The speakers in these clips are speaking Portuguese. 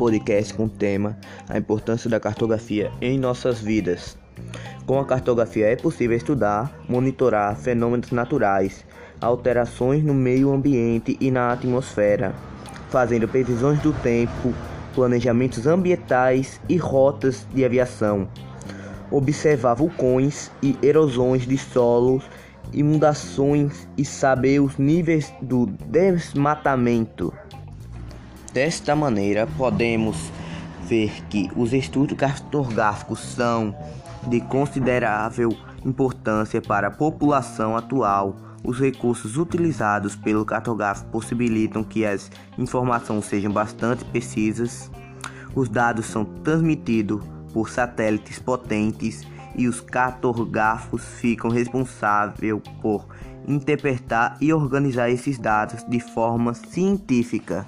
podcast com o tema A importância da cartografia em nossas vidas. Com a cartografia é possível estudar, monitorar fenômenos naturais, alterações no meio ambiente e na atmosfera, fazendo previsões do tempo, planejamentos ambientais e rotas de aviação, observar vulcões e erosões de solos, inundações e saber os níveis do desmatamento. Desta maneira, podemos ver que os estudos cartográficos são de considerável importância para a população atual. Os recursos utilizados pelo cartógrafo possibilitam que as informações sejam bastante precisas. Os dados são transmitidos por satélites potentes e os cartógrafos ficam responsáveis por interpretar e organizar esses dados de forma científica.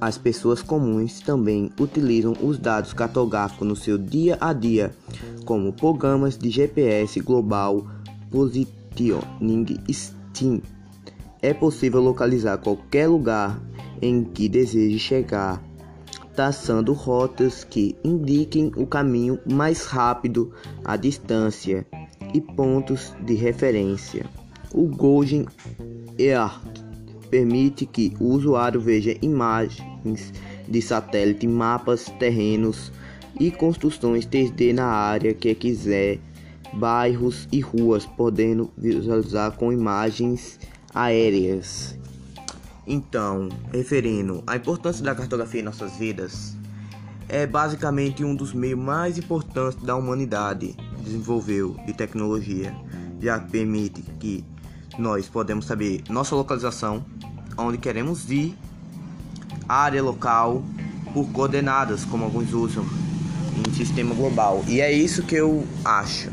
As pessoas comuns também utilizam os dados cartográficos no seu dia a dia, como programas de GPS global, positioning STEAM. É possível localizar qualquer lugar em que deseje chegar, traçando rotas que indiquem o caminho mais rápido, a distância e pontos de referência. O Golden Earth permite que o usuário veja imagens de satélite, mapas, terrenos e construções 3D na área que quiser, bairros e ruas, podendo visualizar com imagens aéreas. Então, referindo à importância da cartografia em nossas vidas, é basicamente um dos meios mais importantes da humanidade desenvolveu de tecnologia, já que permite que nós podemos saber nossa localização, onde queremos ir, área local, por coordenadas, como alguns usam em sistema global. E é isso que eu acho.